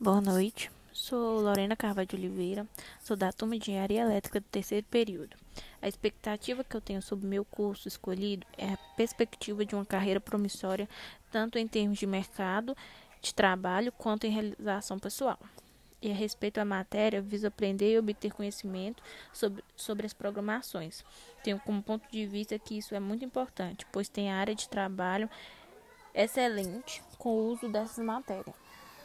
Boa noite, sou Lorena Carvalho de Oliveira, sou da turma de Engenharia Elétrica do terceiro período. A expectativa que eu tenho sobre meu curso escolhido é a perspectiva de uma carreira promissória, tanto em termos de mercado de trabalho quanto em realização pessoal. E a respeito à matéria, viso aprender e obter conhecimento sobre, sobre as programações. Tenho como ponto de vista que isso é muito importante, pois tem área de trabalho excelente com o uso dessas matérias.